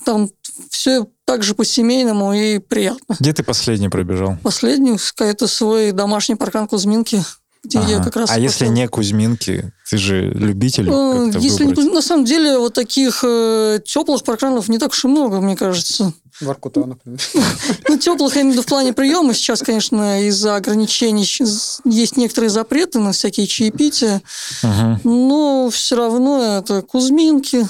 Там все так же по-семейному и приятно. Где ты последний пробежал? Последний, это свой домашний паркан Кузьминки, где я Ага. как раз... а если не Кузьминки, ты же любитель Э, Если не выбрать. На самом деле вот таких э, теплых паркранов не так уж и много, мне кажется. Воркута, например. Ну, теплых я имею в виду в плане приема. Сейчас, конечно, из-за ограничений есть некоторые запреты на всякие чаепития. Но все равно это Кузьминки,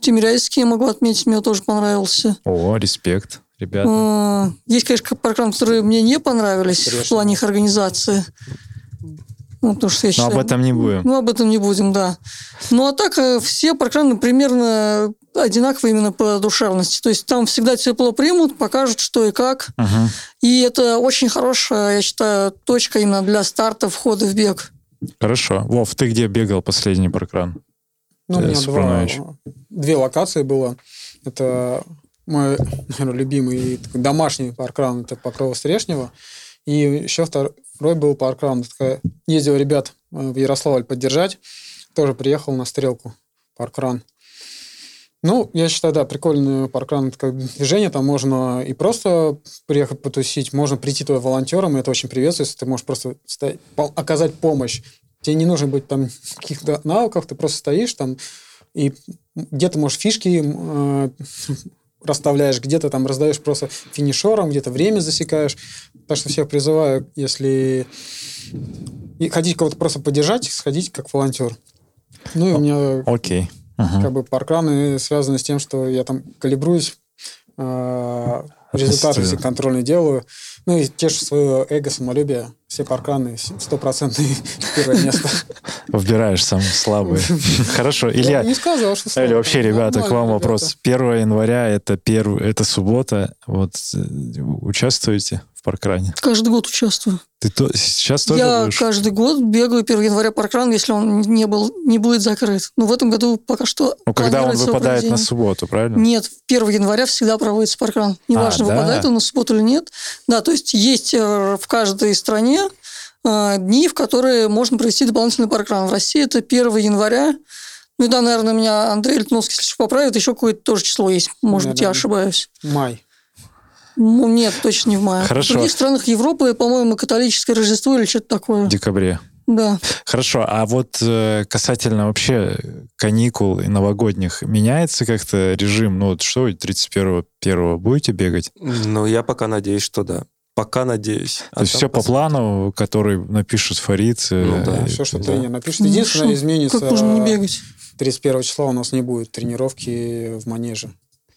Тимиряйский я могу отметить, мне тоже понравился. О, респект, ребята. А, Есть, конечно, программы, которые мне не понравились в Конечно. плане их организации. Ну, потому что я Но считаю- об этом не будем. Ну, об этом не будем, да. Ну, а так э, все программы примерно одинаковые именно по душевности. То есть там всегда тепло примут, покажут, что и как. Мгм. И это очень хорошая, я считаю, точка именно для старта входа в бег. Хорошо. Вов, ты где бегал последний паркран? Ну, у меня два, две локации было. Это мой, наверное, любимый такой домашний паркран, это Покрова Стрешнева. И еще второй был паркран. Такая- Ездил ребят э, в Ярославль поддержать. Тоже приехал на стрелку паркран. Ну, я считаю, да, прикольный паркран, это как движение, там можно и просто приехать потусить, можно прийти туда волонтером, и это очень приветствуется, ты можешь просто стоять, по- оказать помощь. Тебе не нужно быть там каких-то навыков, ты просто стоишь там и где-то, можешь фишки э, расставляешь, где-то там раздаешь просто финишерам, где-то время засекаешь. Так что всех призываю, если и хотите кого-то просто поддержать, сходить как волонтер. Ну и у меня Окей. Мгм. как бы паркраны связаны с тем, что я там калибруюсь, э, результаты все контрольные делаю, ну и тешу свое эго, самолюбие. Все паркраны стопроцентные первое место. Выбираешь самые слабые. Хорошо. Илья, не сказал, что Или вообще, ребята, к вам вопрос. 1 января это суббота. Вот э, участвуете в паркране? Каждый год участвую. Ты то... сейчас тоже я будешь? каждый год бегаю 1 января паркран, если он не, был, не будет закрыт. Но в этом году пока что Ну, когда он выпадает на субботу, правильно? Нет, 1 января всегда проводится паркран. Неважно, А, да? выпадает он на субботу или нет. Да, то есть есть э, в каждой стране э, дни, в которые можно провести дополнительный паркран. В России это 1 января. Ну и да, наверное, меня Андрей Литновский, если что, поправит, еще какое-то тоже число есть. Может быть, я ошибаюсь. Май. Ну, нет, точно не в мае. Хорошо. В других странах Европы, по-моему, католическое Рождество или что-то такое. В декабре. Да. Хорошо, а вот э, касательно вообще каникул и новогодних, меняется как-то режим? Ну вот что вы 31 первого будете бегать? Ну, я пока надеюсь, что да. Пока надеюсь. А То есть там все по плану, который напишет Фарид? э, Ну да, Все, что да. тренер напишет. Ну, Единственное, шо, изменится... Как можно не бегать? 31 числа у нас не будет тренировки в манеже.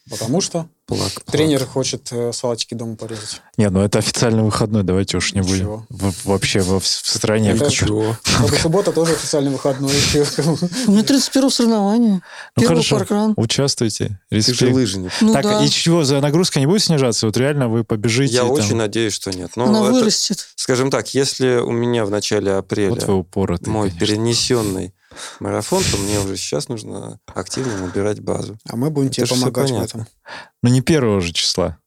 Потому что Плак, плак. тренер хочет э, салатики дома порезать. Нет, ну это официальный выходной, давайте уж не будем. В- вообще во, в стране. Это как- Чего? Как бы суббота тоже официальный выходной. У меня 31 соревнование. Ну Первый хорошо, паркран. участвуйте. Ты же Респект. лыжник. Ну так, да, и чего, за нагрузка не будет снижаться? Вот реально вы побежите? Я там- очень надеюсь, что нет. Но она это, вырастет. скажем так, если у меня в начале апреля Вот вы упоротый, мой конечно. перенесенный марафон, то мне уже сейчас нужно активно набирать базу. А мы будем Это тебе помогать в этом. Ну не первого же числа.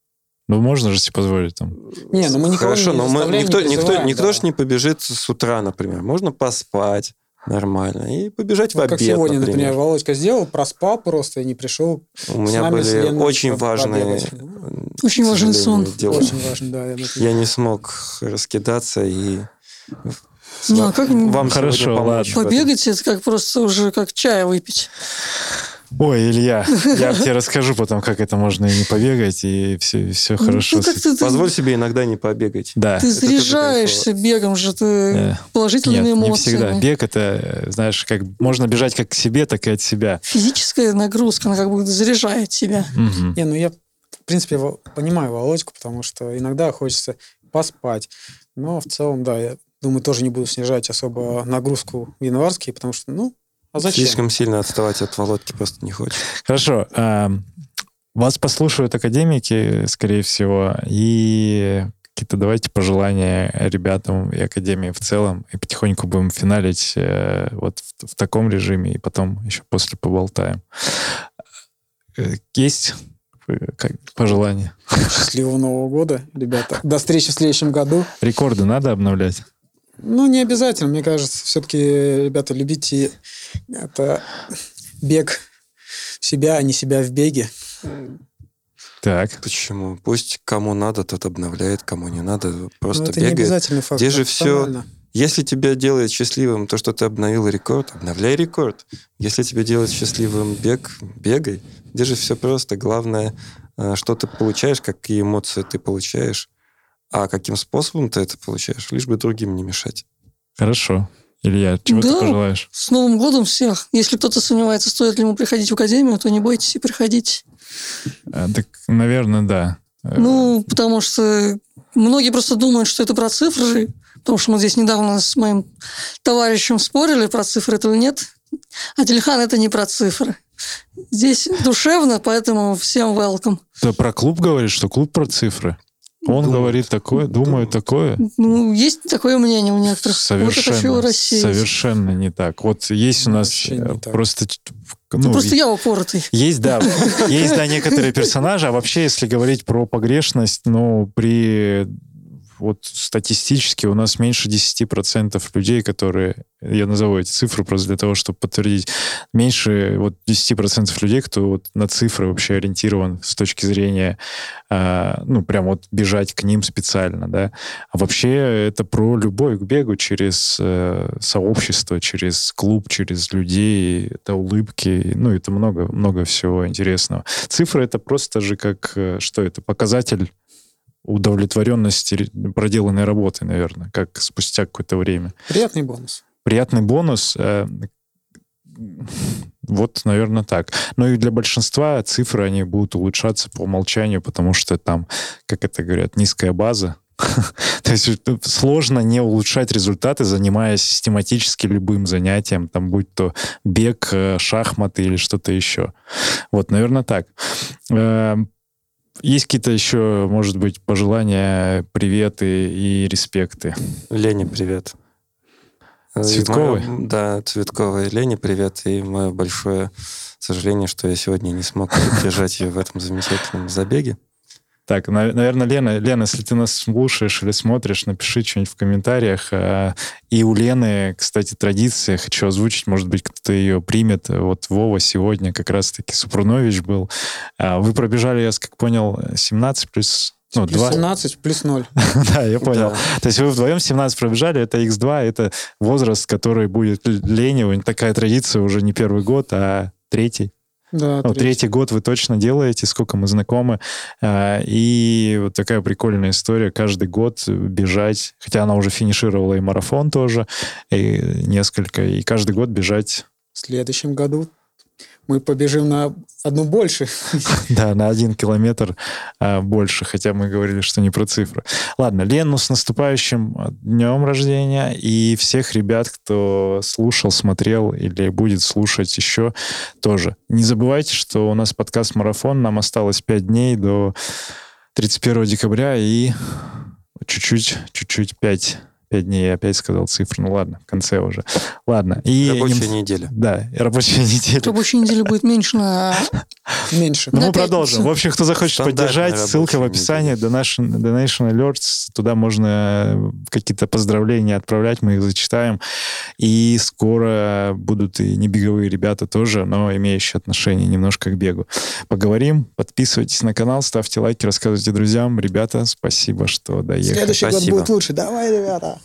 Ну можно же себе позволить там. Не, ну мы никого Хорошо, не но мы, никто, не никто, призываем, никто да. ж не побежит с утра, например. Можно поспать нормально и побежать в Вот обед, как сегодня, например. например, Володька сделал, проспал просто и не пришел. У меня были очень важные... Очень важен сожалению, сон. дела. Очень важно, да. я. Я не смог раскидаться и Ну, а как не- вам Хорошо, этом. Побегать это как просто уже как чая выпить. Ой, Илья, я тебе расскажу потом, как это можно и не побегать, и все, все хорошо. Ну, ты, ты- Позволь себе иногда не побегать. Да. ты заряжаешься бегом же, ты Э, положительными Нет, не эмоциями. всегда. Бег это, знаешь, как можно бежать как к себе, так и от себя. Физическая нагрузка, она как бы заряжает тебя. Мгм. Не, ну я, в принципе, понимаю Володьку, потому что иногда хочется поспать. Но в целом, да, я думаю, тоже не буду снижать особо нагрузку в январские, потому что, ну, а зачем? Слишком сильно отставать от Володьки просто не хочешь. Хорошо. а, Вас послушают академики, скорее всего, и какие-то давайте пожелания ребятам и академии в целом, и потихоньку будем финалить э, вот в, в таком режиме, и потом еще после поболтаем. Э, Есть э, как, пожелания? Счастливого Нового года, ребята. До встречи в следующем году. Рекорды надо обновлять? Ну, не обязательно. Мне кажется, все-таки, ребята, любите это бег в себя, а не себя в беге. Так. Почему? Пусть кому надо, тот обновляет, кому не надо, просто Ну, это не бегает. обязательный факт. Где же нормально. Если тебя делает счастливым то, что ты обновил рекорд, обновляй рекорд. Если тебя делает счастливым бег, бегай. Где же все просто. Главное э, что ты получаешь, какие эмоции ты получаешь, а каким способом ты это получаешь, лишь бы другим не мешать. Хорошо. Илья, чего да, ты пожелаешь? С Новым годом всех. Если кто-то сомневается, стоит ли ему приходить в академию, то не бойтесь и приходите. А, так, наверное, да. Ну, потому что многие просто думают, что это про цифры, потому что мы здесь недавно с моим товарищем спорили, про цифры это или нет. А Тельхан это не про цифры. Здесь душевно, поэтому всем welcome. Ты про клуб говоришь, что клуб про цифры? Он думает. говорит такое, думает такое. Ну, есть такое мнение у некоторых. Совершенно, вот совершенно не так. Вот есть у нас просто... Ну, просто я упоротый. Есть, да. Есть, да, некоторые персонажи. А вообще, если говорить про погрешность, ну, при вот статистически у нас меньше 10% людей, которые, я назову эти цифры просто для того, чтобы подтвердить, меньше вот 10% людей, кто вот на цифры вообще ориентирован с точки зрения, э, ну, прям вот бежать к ним специально, да. А вообще это про любовь к бегу через э, сообщество, через клуб, через людей, это улыбки, ну, это много, много всего интересного. Цифры это просто же как, э, что это, показатель удовлетворенности проделанной работы, наверное, как спустя какое-то время. Приятный бонус. Приятный бонус. Э, вот, наверное, так. Но и для большинства цифры, они будут улучшаться по умолчанию, потому что там, как это говорят, низкая база. То есть сложно не улучшать результаты, занимаясь систематически любым занятием, там будь то бег, э, шахматы или что-то еще. Вот, наверное, так. Есть какие-то еще, может быть, пожелания, приветы и респекты? Лене привет. Цветковой? Мое, да, Цветковой. Лене привет. И мое большое сожаление, что я сегодня не смог поддержать ее в этом замечательном забеге. Так, наверное, Лена, Лена, если ты нас слушаешь или смотришь, напиши что-нибудь в комментариях. А, и у Лены, кстати, традиция, хочу озвучить, может быть, кто-то ее примет. Вот Вова сегодня как раз-таки Супрунович был. А, вы пробежали, я как понял, 17 плюс ну, плюс 2. 17 плюс 0. да, я понял. Да. То есть вы вдвоем 17 пробежали, это X2, это возраст, который будет Лене. Такая традиция уже не первый год, а третий. Да, ну, третий. год вы точно делаете, сколько мы знакомы. А, и вот такая прикольная история. Каждый год бежать, хотя она уже финишировала и марафон тоже, и несколько, и каждый год бежать. В следующем году мы побежим на одну больше. Да, на один километр а, больше, хотя мы говорили, что не про цифры. Ладно, Лену с наступающим днем рождения и всех ребят, кто слушал, смотрел или будет слушать еще тоже. Не забывайте, что у нас подкаст «Марафон», нам осталось 5 дней до 31 декабря и чуть-чуть, чуть-чуть 5 Пять дней я опять сказал цифру. Ну ладно, в конце уже. Ладно. И рабочая не... неделя. Да, рабочая неделя. Рабочая неделя будет меньше на... Меньше. Ну, мы продолжим. В общем, кто захочет поддержать, ссылка в описании. Donation, Donation Alerts. Туда можно какие-то поздравления отправлять, мы их зачитаем. И скоро будут и небеговые ребята тоже, но имеющие отношение немножко к бегу. Поговорим. Подписывайтесь на канал, ставьте лайки, рассказывайте друзьям. Ребята, спасибо, что доехали. Следующий спасибо. год будет лучше. Давай, ребята.